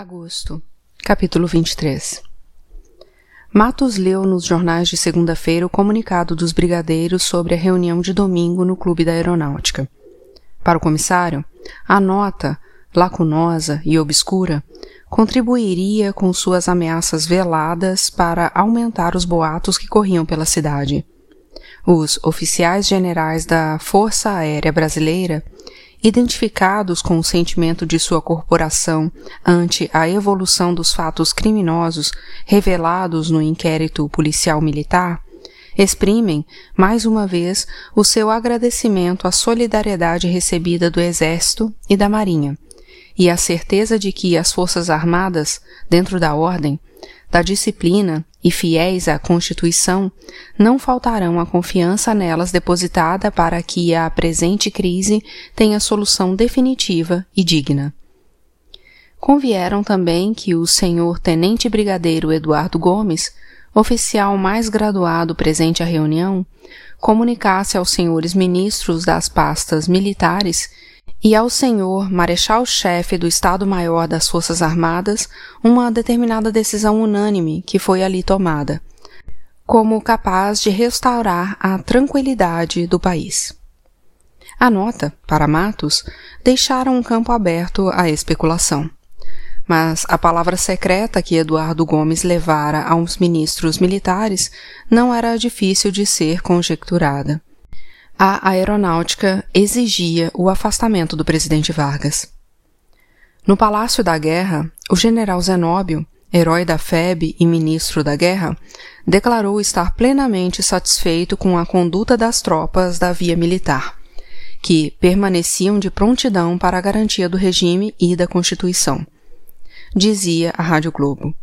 Agosto, capítulo 23 Matos leu nos jornais de segunda-feira o comunicado dos brigadeiros sobre a reunião de domingo no Clube da Aeronáutica. Para o comissário, a nota, lacunosa e obscura, contribuiria com suas ameaças veladas para aumentar os boatos que corriam pela cidade. Os oficiais generais da Força Aérea Brasileira identificados com o sentimento de sua corporação ante a evolução dos fatos criminosos revelados no inquérito policial militar, exprimem, mais uma vez, o seu agradecimento à solidariedade recebida do Exército e da Marinha, e a certeza de que as Forças Armadas, dentro da ordem, da disciplina e fiéis à Constituição, não faltarão a confiança nelas depositada para que a presente crise tenha solução definitiva e digna. Convieram também que o senhor Tenente Brigadeiro Eduardo Gomes, oficial mais graduado presente à reunião, comunicasse aos senhores ministros das pastas militares e ao senhor Marechal-Chefe do Estado-Maior das Forças Armadas uma determinada decisão unânime que foi ali tomada, como capaz de restaurar a tranquilidade do país. A nota, para Matos, deixara um campo aberto à especulação. Mas a palavra secreta que Eduardo Gomes levara aos ministros militares não era difícil de ser conjecturada a aeronáutica exigia o afastamento do presidente Vargas. No Palácio da Guerra, o general Zenóbio, herói da FEB e ministro da guerra, declarou estar plenamente satisfeito com a conduta das tropas da via militar, que permaneciam de prontidão para a garantia do regime e da Constituição. Dizia a Rádio Globo.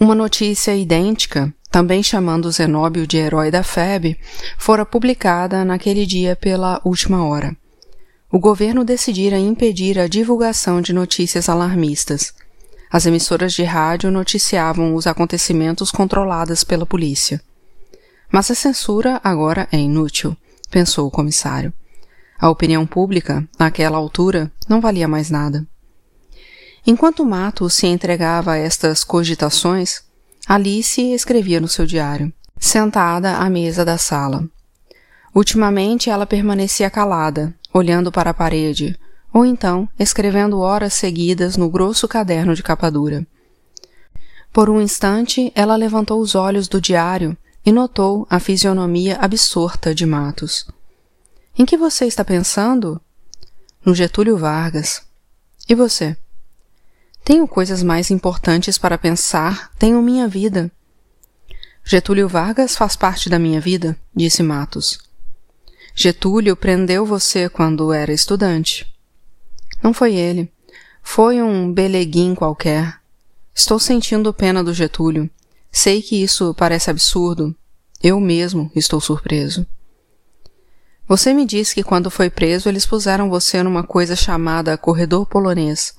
Uma notícia idêntica também chamando Zenóbio de herói da FEB, fora publicada naquele dia pela última hora. O governo decidira impedir a divulgação de notícias alarmistas. As emissoras de rádio noticiavam os acontecimentos controladas pela polícia. Mas a censura agora é inútil, pensou o comissário. A opinião pública, naquela altura, não valia mais nada. Enquanto Mato se entregava a estas cogitações, Alice escrevia no seu diário, sentada à mesa da sala. Ultimamente ela permanecia calada, olhando para a parede, ou então escrevendo horas seguidas no grosso caderno de capa dura. Por um instante ela levantou os olhos do diário e notou a fisionomia absorta de Matos. Em que você está pensando? No Getúlio Vargas. E você? Tenho coisas mais importantes para pensar, tenho minha vida. Getúlio Vargas faz parte da minha vida, disse Matos. Getúlio prendeu você quando era estudante. Não foi ele. Foi um beleguim qualquer. Estou sentindo pena do Getúlio. Sei que isso parece absurdo. Eu mesmo estou surpreso. Você me disse que quando foi preso eles puseram você numa coisa chamada corredor polonês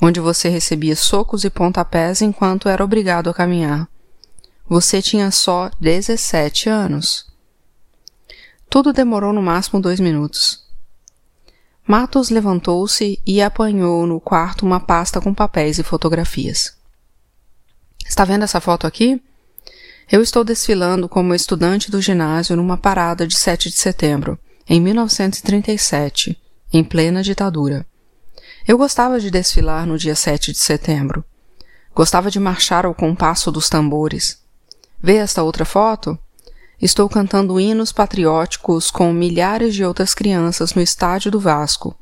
onde você recebia socos e pontapés enquanto era obrigado a caminhar. Você tinha só 17 anos. Tudo demorou no máximo dois minutos. Matos levantou-se e apanhou no quarto uma pasta com papéis e fotografias. Está vendo essa foto aqui? Eu estou desfilando como estudante do ginásio numa parada de 7 de setembro, em 1937, em plena ditadura. Eu gostava de desfilar no dia 7 de setembro. Gostava de marchar ao compasso dos tambores. Vê esta outra foto? Estou cantando hinos patrióticos com milhares de outras crianças no estádio do Vasco.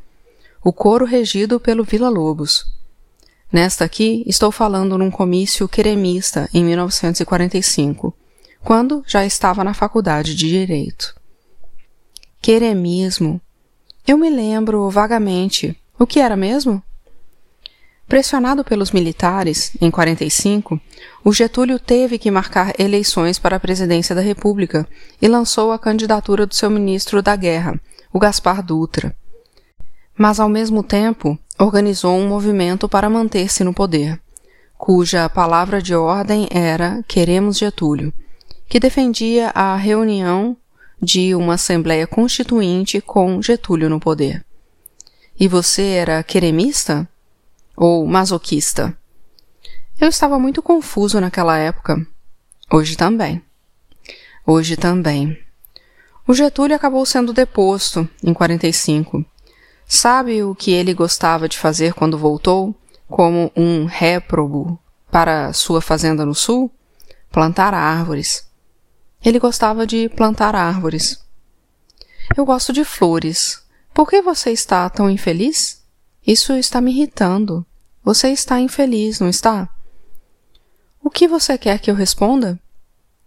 O coro regido pelo Vila Lobos. Nesta aqui, estou falando num comício queremista em 1945, quando já estava na faculdade de Direito. Queremismo. Eu me lembro vagamente o que era mesmo? Pressionado pelos militares, em 45, o Getúlio teve que marcar eleições para a presidência da República e lançou a candidatura do seu ministro da Guerra, o Gaspar Dutra. Mas, ao mesmo tempo, organizou um movimento para manter-se no poder, cuja palavra de ordem era Queremos Getúlio, que defendia a reunião de uma Assembleia Constituinte com Getúlio no poder. E você era queremista? ou masoquista. Eu estava muito confuso naquela época. Hoje também. Hoje também. O Getúlio acabou sendo deposto em 45. Sabe o que ele gostava de fazer quando voltou, como um réprobo para sua fazenda no sul? Plantar árvores. Ele gostava de plantar árvores. Eu gosto de flores. Por que você está tão infeliz? Isso está me irritando. Você está infeliz, não está? O que você quer que eu responda?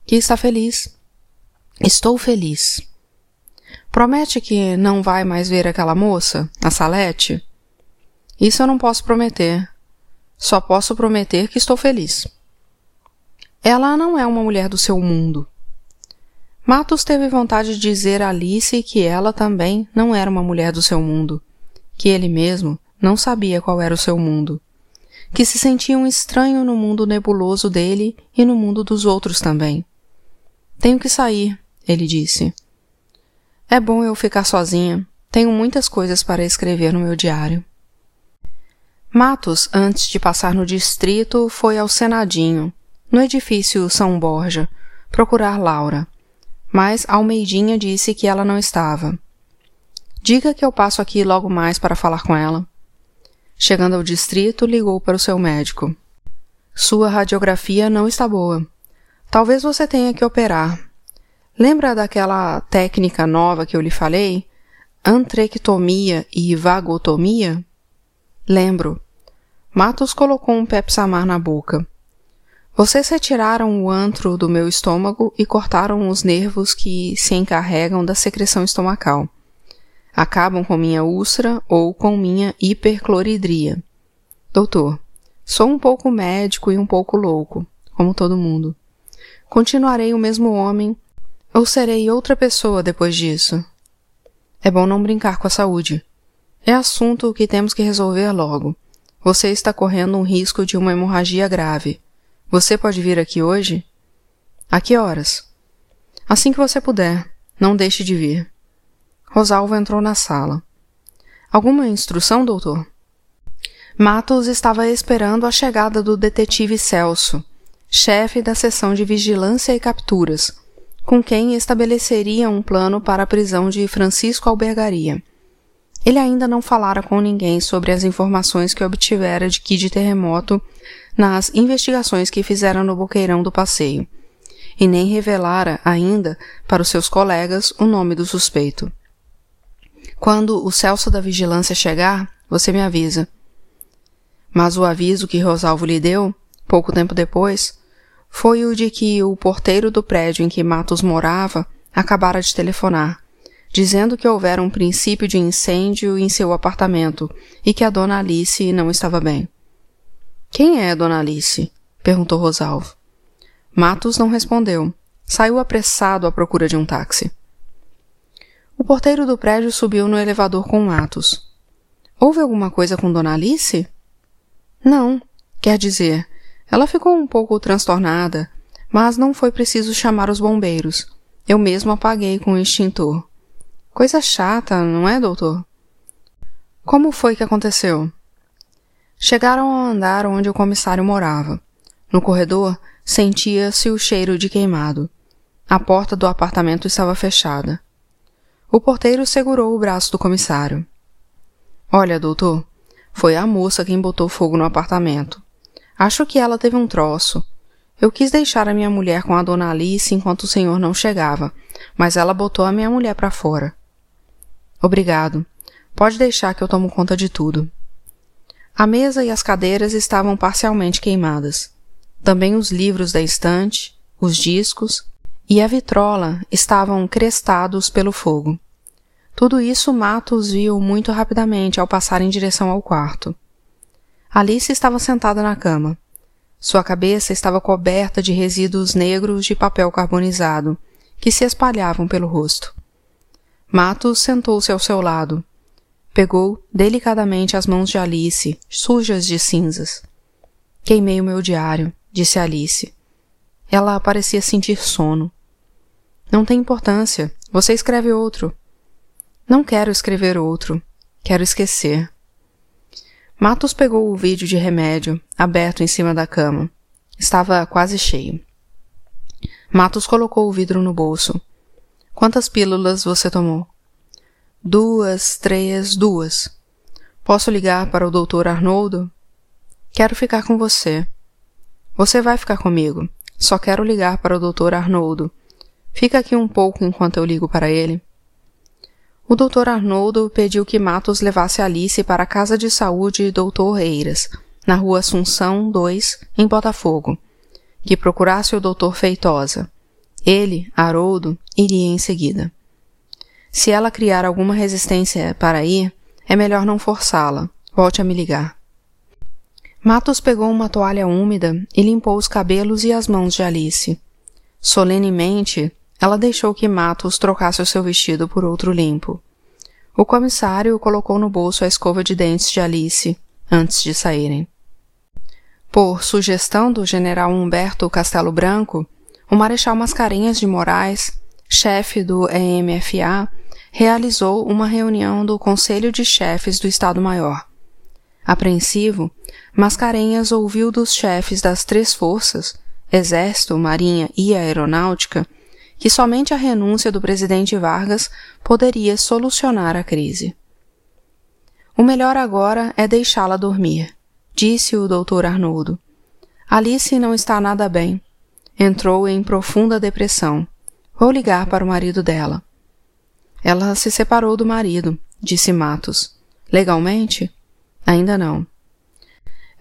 Que está feliz. Estou feliz. Promete que não vai mais ver aquela moça, a Salete? Isso eu não posso prometer. Só posso prometer que estou feliz. Ela não é uma mulher do seu mundo. Matos teve vontade de dizer a Alice que ela também não era uma mulher do seu mundo, que ele mesmo não sabia qual era o seu mundo que se sentia um estranho no mundo nebuloso dele e no mundo dos outros também. Tenho que sair, ele disse. É bom eu ficar sozinha. Tenho muitas coisas para escrever no meu diário. Matos, antes de passar no distrito, foi ao Senadinho, no edifício São Borja, procurar Laura. Mas Almeidinha disse que ela não estava. Diga que eu passo aqui logo mais para falar com ela. Chegando ao distrito, ligou para o seu médico. Sua radiografia não está boa. Talvez você tenha que operar. Lembra daquela técnica nova que eu lhe falei? Antrectomia e vagotomia? Lembro. Matos colocou um pepsamar na boca. Vocês retiraram o antro do meu estômago e cortaram os nervos que se encarregam da secreção estomacal acabam com minha úlcera ou com minha hipercloridria. Doutor, sou um pouco médico e um pouco louco, como todo mundo. Continuarei o mesmo homem ou serei outra pessoa depois disso? É bom não brincar com a saúde. É assunto que temos que resolver logo. Você está correndo um risco de uma hemorragia grave. Você pode vir aqui hoje? A que horas? Assim que você puder. Não deixe de vir. Rosalvo entrou na sala. Alguma instrução, doutor? Matos estava esperando a chegada do detetive Celso, chefe da seção de vigilância e capturas, com quem estabeleceria um plano para a prisão de Francisco Albergaria. Ele ainda não falara com ninguém sobre as informações que obtivera de Kid Terremoto nas investigações que fizera no boqueirão do passeio, e nem revelara ainda para os seus colegas o nome do suspeito. Quando o Celso da Vigilância chegar, você me avisa. Mas o aviso que Rosalvo lhe deu, pouco tempo depois, foi o de que o porteiro do prédio em que Matos morava acabara de telefonar, dizendo que houvera um princípio de incêndio em seu apartamento e que a dona Alice não estava bem. Quem é dona Alice? perguntou Rosalvo. Matos não respondeu. Saiu apressado à procura de um táxi. O porteiro do prédio subiu no elevador com Atos. Houve alguma coisa com Dona Alice? Não. Quer dizer, ela ficou um pouco transtornada, mas não foi preciso chamar os bombeiros. Eu mesmo apaguei com o extintor. Coisa chata, não é, doutor? Como foi que aconteceu? Chegaram ao andar onde o comissário morava. No corredor, sentia-se o cheiro de queimado. A porta do apartamento estava fechada. O porteiro segurou o braço do comissário. Olha, doutor, foi a moça quem botou fogo no apartamento. Acho que ela teve um troço. Eu quis deixar a minha mulher com a dona Alice enquanto o senhor não chegava, mas ela botou a minha mulher para fora. Obrigado. Pode deixar que eu tomo conta de tudo. A mesa e as cadeiras estavam parcialmente queimadas. Também os livros da estante, os discos e a vitrola estavam crestados pelo fogo. Tudo isso Matos viu muito rapidamente ao passar em direção ao quarto. Alice estava sentada na cama. Sua cabeça estava coberta de resíduos negros de papel carbonizado, que se espalhavam pelo rosto. Matos sentou-se ao seu lado. Pegou delicadamente as mãos de Alice, sujas de cinzas. Queimei o meu diário, disse Alice. Ela parecia sentir sono. Não tem importância. Você escreve outro. Não quero escrever outro. Quero esquecer. Matos pegou o vídeo de remédio, aberto em cima da cama. Estava quase cheio. Matos colocou o vidro no bolso. Quantas pílulas você tomou? Duas, três, duas. Posso ligar para o doutor Arnoldo? Quero ficar com você. Você vai ficar comigo. Só quero ligar para o doutor Arnoldo. Fica aqui um pouco enquanto eu ligo para ele. O doutor Arnoldo pediu que Matos levasse Alice para a casa de saúde Doutor Eiras, na rua Assunção 2, em Botafogo, que procurasse o doutor Feitosa. Ele, Haroldo, iria em seguida. Se ela criar alguma resistência para ir, é melhor não forçá-la. Volte a me ligar. Matos pegou uma toalha úmida e limpou os cabelos e as mãos de Alice. Solenemente, ela deixou que Matos trocasse o seu vestido por outro limpo. O comissário colocou no bolso a escova de dentes de Alice antes de saírem. Por sugestão do general Humberto Castelo Branco, o Marechal Mascarenhas de Moraes, chefe do EMFA, realizou uma reunião do Conselho de Chefes do Estado-Maior. Apreensivo, Mascarenhas ouviu dos chefes das três forças, Exército, Marinha e Aeronáutica, que somente a renúncia do presidente Vargas poderia solucionar a crise. O melhor agora é deixá-la dormir, disse o doutor Arnoldo. Alice não está nada bem. Entrou em profunda depressão. Vou ligar para o marido dela. Ela se separou do marido, disse Matos. Legalmente? Ainda não.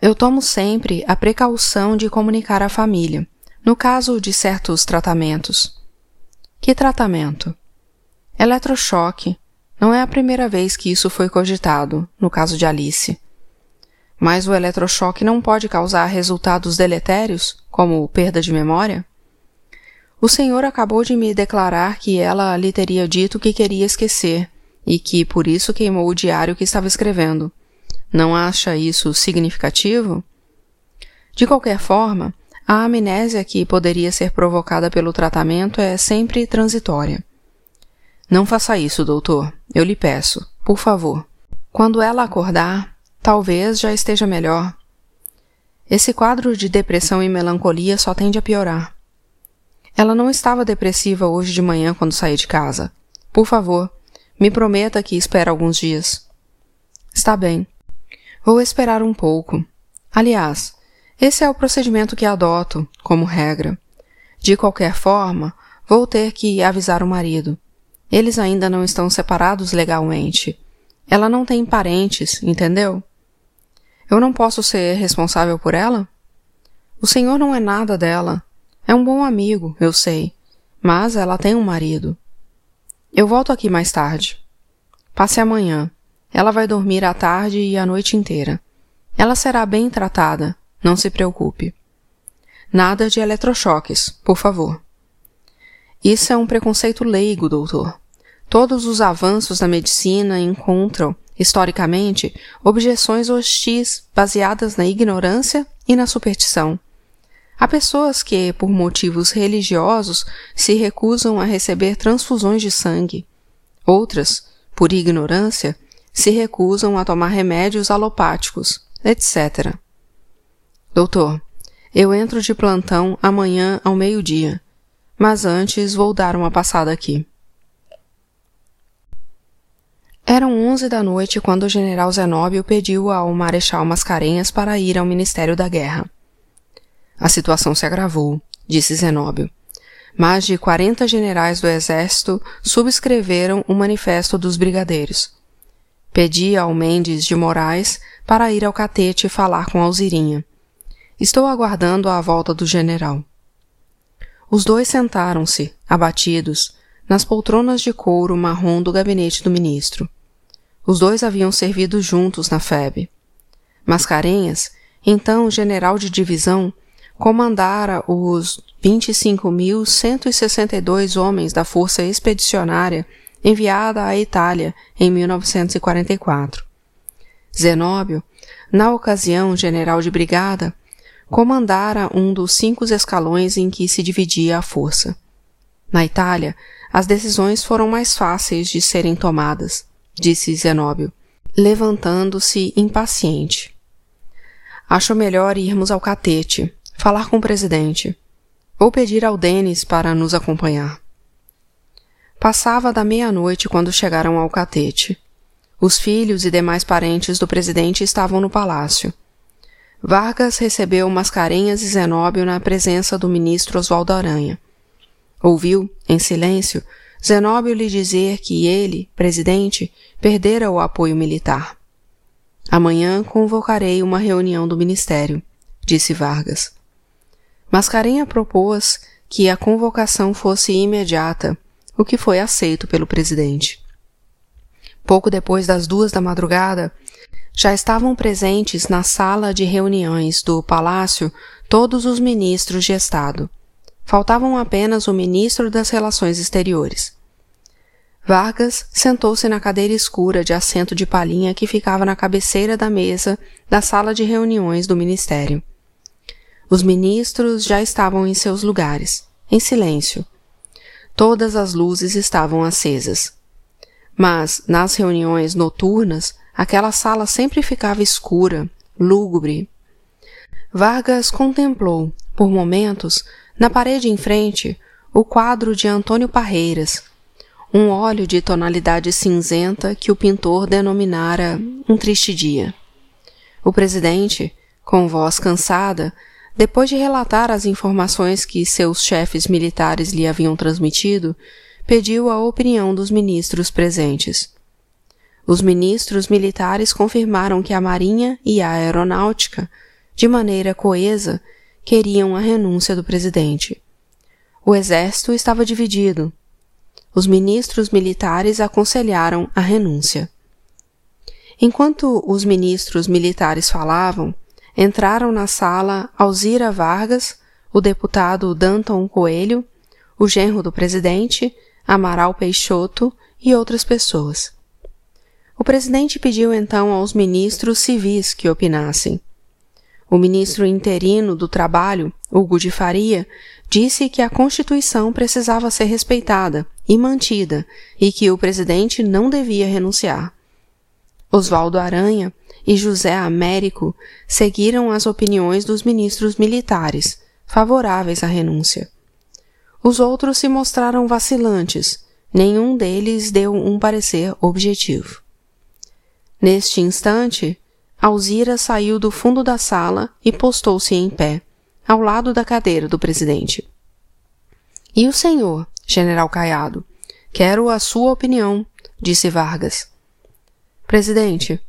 Eu tomo sempre a precaução de comunicar à família, no caso de certos tratamentos. Que tratamento? Eletrochoque. Não é a primeira vez que isso foi cogitado, no caso de Alice. Mas o eletrochoque não pode causar resultados deletérios, como perda de memória? O senhor acabou de me declarar que ela lhe teria dito que queria esquecer e que por isso queimou o diário que estava escrevendo. Não acha isso significativo? De qualquer forma, a amnésia que poderia ser provocada pelo tratamento é sempre transitória. Não faça isso, doutor. Eu lhe peço, por favor. Quando ela acordar, talvez já esteja melhor. Esse quadro de depressão e melancolia só tende a piorar. Ela não estava depressiva hoje de manhã quando saí de casa. Por favor, me prometa que espera alguns dias. Está bem. Vou esperar um pouco. Aliás, esse é o procedimento que adoto, como regra. De qualquer forma, vou ter que avisar o marido. Eles ainda não estão separados legalmente. Ela não tem parentes, entendeu? Eu não posso ser responsável por ela? O senhor não é nada dela. É um bom amigo, eu sei. Mas ela tem um marido. Eu volto aqui mais tarde. Passe amanhã. Ela vai dormir à tarde e a noite inteira. Ela será bem tratada, não se preocupe. Nada de eletrochoques, por favor. Isso é um preconceito leigo, doutor. Todos os avanços da medicina encontram, historicamente, objeções hostis baseadas na ignorância e na superstição. Há pessoas que, por motivos religiosos, se recusam a receber transfusões de sangue. Outras, por ignorância, se recusam a tomar remédios alopáticos, etc. Doutor, eu entro de plantão amanhã ao meio-dia, mas antes vou dar uma passada aqui. Eram onze da noite quando o general Zenóbio pediu ao Marechal Mascarenhas para ir ao Ministério da Guerra. A situação se agravou, disse Zenóbio. Mais de quarenta generais do Exército subscreveram o Manifesto dos Brigadeiros. Pedi ao Mendes de Moraes para ir ao catete falar com Alzirinha. Estou aguardando a volta do general. Os dois sentaram-se, abatidos, nas poltronas de couro marrom do gabinete do ministro. Os dois haviam servido juntos na FEB. Mascarenhas, então general de divisão, comandara os 25.162 homens da Força Expedicionária enviada à Itália em 1944. Zenóbio, na ocasião general de brigada, comandara um dos cinco escalões em que se dividia a força. Na Itália, as decisões foram mais fáceis de serem tomadas, disse Zenóbio. levantando-se impaciente. Acho melhor irmos ao catete, falar com o presidente, ou pedir ao Denis para nos acompanhar. Passava da meia-noite quando chegaram ao catete. Os filhos e demais parentes do presidente estavam no palácio. Vargas recebeu Mascarenhas e Zenóbio na presença do ministro Oswaldo Aranha. Ouviu, em silêncio, Zenóbio lhe dizer que ele, presidente, perdera o apoio militar. Amanhã convocarei uma reunião do ministério, disse Vargas. Mascarenha propôs que a convocação fosse imediata, o que foi aceito pelo presidente. Pouco depois das duas da madrugada, já estavam presentes na sala de reuniões do palácio todos os ministros de Estado. Faltavam apenas o ministro das Relações Exteriores. Vargas sentou-se na cadeira escura de assento de palhinha que ficava na cabeceira da mesa da sala de reuniões do ministério. Os ministros já estavam em seus lugares, em silêncio. Todas as luzes estavam acesas. Mas, nas reuniões noturnas, aquela sala sempre ficava escura, lúgubre. Vargas contemplou, por momentos, na parede em frente, o quadro de Antônio Parreiras, um óleo de tonalidade cinzenta que o pintor denominara um triste dia. O presidente, com voz cansada, depois de relatar as informações que seus chefes militares lhe haviam transmitido, pediu a opinião dos ministros presentes. Os ministros militares confirmaram que a Marinha e a Aeronáutica, de maneira coesa, queriam a renúncia do presidente. O exército estava dividido. Os ministros militares aconselharam a renúncia. Enquanto os ministros militares falavam, entraram na sala Alzira Vargas, o deputado Danton Coelho, o genro do presidente, Amaral Peixoto e outras pessoas. O presidente pediu então aos ministros civis que opinassem. O ministro interino do Trabalho, Hugo de Faria, disse que a Constituição precisava ser respeitada e mantida e que o presidente não devia renunciar. Oswaldo Aranha e José Américo seguiram as opiniões dos ministros militares, favoráveis à renúncia. Os outros se mostraram vacilantes, nenhum deles deu um parecer objetivo. Neste instante, Alzira saiu do fundo da sala e postou-se em pé, ao lado da cadeira do presidente. E o senhor, general Caiado? Quero a sua opinião, disse Vargas. Presidente,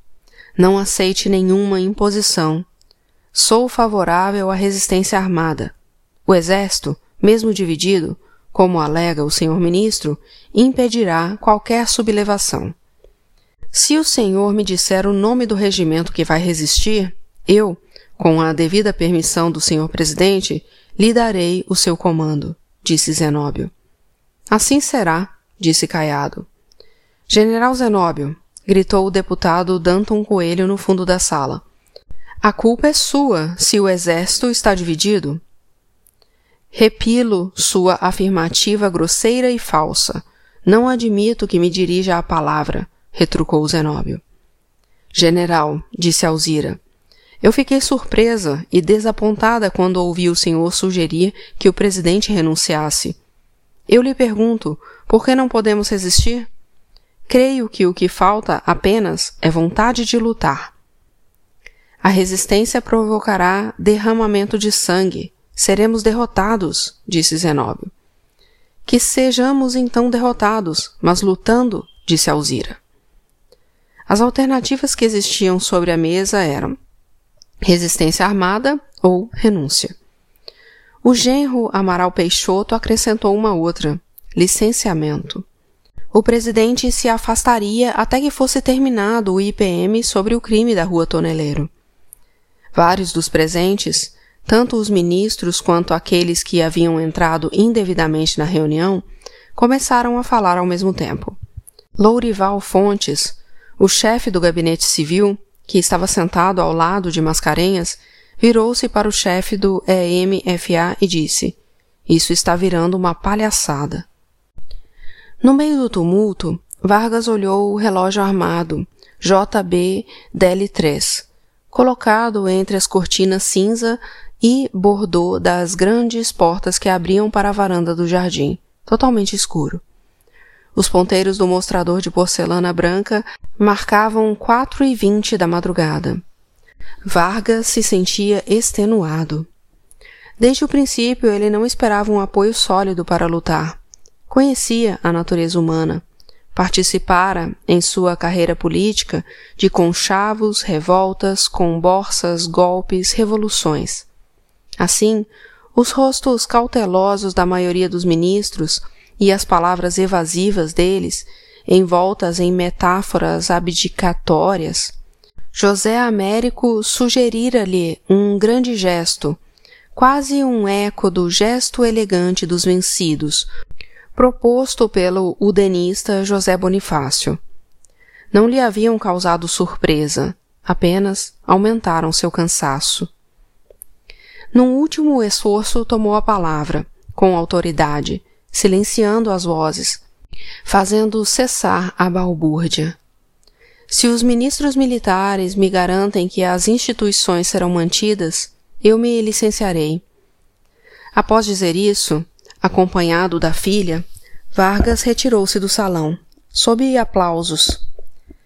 não aceite nenhuma imposição. Sou favorável à resistência armada. O exército, mesmo dividido, como alega o senhor ministro, impedirá qualquer sublevação. Se o senhor me disser o nome do regimento que vai resistir, eu, com a devida permissão do senhor presidente, lhe darei o seu comando, disse Zenóbio. Assim será, disse Caiado. General Zenóbio, gritou o deputado Danton Coelho no fundo da sala. A culpa é sua se o exército está dividido. Repilo sua afirmativa grosseira e falsa. Não admito que me dirija a palavra, retrucou Zenóbio. General, disse Alzira, eu fiquei surpresa e desapontada quando ouvi o senhor sugerir que o presidente renunciasse. Eu lhe pergunto, por que não podemos resistir? Creio que o que falta apenas é vontade de lutar. A resistência provocará derramamento de sangue. Seremos derrotados, disse Zenóbio. Que sejamos então derrotados, mas lutando, disse Alzira. As alternativas que existiam sobre a mesa eram resistência armada ou renúncia. O genro Amaral Peixoto acrescentou uma outra, licenciamento o presidente se afastaria até que fosse terminado o IPM sobre o crime da Rua Toneleiro. Vários dos presentes, tanto os ministros quanto aqueles que haviam entrado indevidamente na reunião, começaram a falar ao mesmo tempo. Lourival Fontes, o chefe do gabinete civil, que estava sentado ao lado de Mascarenhas, virou-se para o chefe do EMFA e disse: Isso está virando uma palhaçada. No meio do tumulto, Vargas olhou o relógio armado, JB DL3, colocado entre as cortinas cinza e bordô das grandes portas que abriam para a varanda do jardim, totalmente escuro. Os ponteiros do mostrador de porcelana branca marcavam quatro e vinte da madrugada. Vargas se sentia extenuado. Desde o princípio ele não esperava um apoio sólido para lutar. Conhecia a natureza humana. Participara, em sua carreira política, de conchavos, revoltas, comborsas, golpes, revoluções. Assim, os rostos cautelosos da maioria dos ministros e as palavras evasivas deles, envoltas em metáforas abdicatórias, José Américo sugerira-lhe um grande gesto, quase um eco do gesto elegante dos vencidos, proposto pelo udenista José Bonifácio. Não lhe haviam causado surpresa, apenas aumentaram seu cansaço. Num último esforço tomou a palavra, com autoridade, silenciando as vozes, fazendo cessar a balbúrdia. Se os ministros militares me garantem que as instituições serão mantidas, eu me licenciarei. Após dizer isso, acompanhado da filha, Vargas retirou-se do salão, sob aplausos.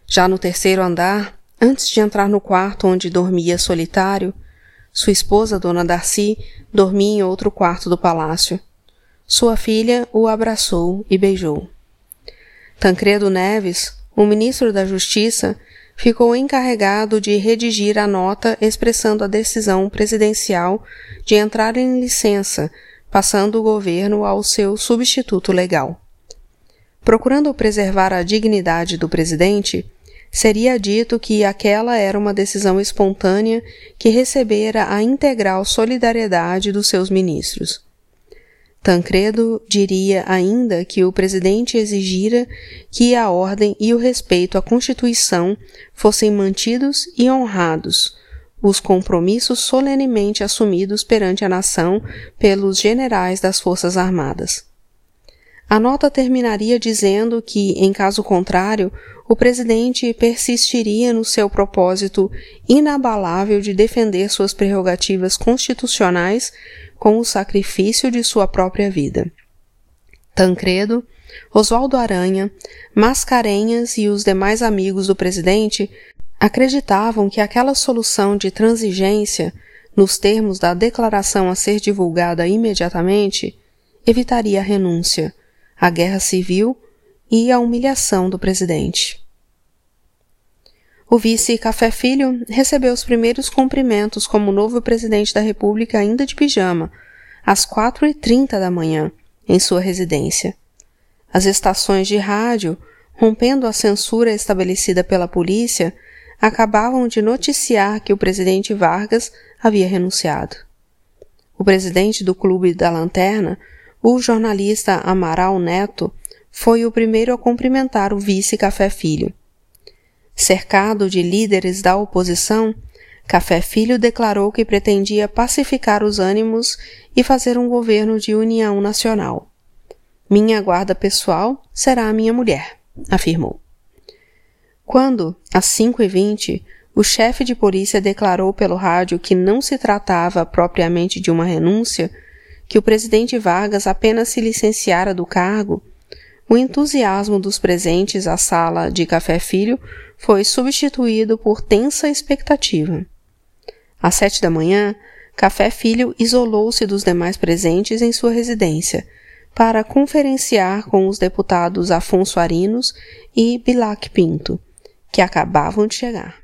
Já no terceiro andar, antes de entrar no quarto onde dormia solitário, sua esposa, Dona Darcy, dormia em outro quarto do palácio. Sua filha o abraçou e beijou. Tancredo Neves, o ministro da Justiça, ficou encarregado de redigir a nota expressando a decisão presidencial de entrar em licença, passando o governo ao seu substituto legal. Procurando preservar a dignidade do presidente, seria dito que aquela era uma decisão espontânea que recebera a integral solidariedade dos seus ministros. Tancredo diria ainda que o presidente exigira que a ordem e o respeito à Constituição fossem mantidos e honrados, os compromissos solenemente assumidos perante a nação pelos generais das Forças Armadas. A nota terminaria dizendo que, em caso contrário, o presidente persistiria no seu propósito inabalável de defender suas prerrogativas constitucionais com o sacrifício de sua própria vida. Tancredo, Oswaldo Aranha, Mascarenhas e os demais amigos do presidente acreditavam que aquela solução de transigência, nos termos da declaração a ser divulgada imediatamente, evitaria a renúncia, a guerra civil e a humilhação do presidente. O vice Café Filho recebeu os primeiros cumprimentos como novo presidente da República ainda de pijama, às quatro e trinta da manhã, em sua residência. As estações de rádio, rompendo a censura estabelecida pela polícia, acabavam de noticiar que o presidente Vargas havia renunciado. O presidente do Clube da Lanterna o jornalista Amaral Neto foi o primeiro a cumprimentar o vice Café Filho. Cercado de líderes da oposição, Café Filho declarou que pretendia pacificar os ânimos e fazer um governo de união nacional. Minha guarda pessoal será a minha mulher, afirmou. Quando, às cinco e vinte, o chefe de polícia declarou pelo rádio que não se tratava propriamente de uma renúncia, que o presidente Vargas apenas se licenciara do cargo, o entusiasmo dos presentes à sala de Café Filho foi substituído por tensa expectativa. Às sete da manhã, Café Filho isolou-se dos demais presentes em sua residência para conferenciar com os deputados Afonso Arinos e Bilac Pinto, que acabavam de chegar.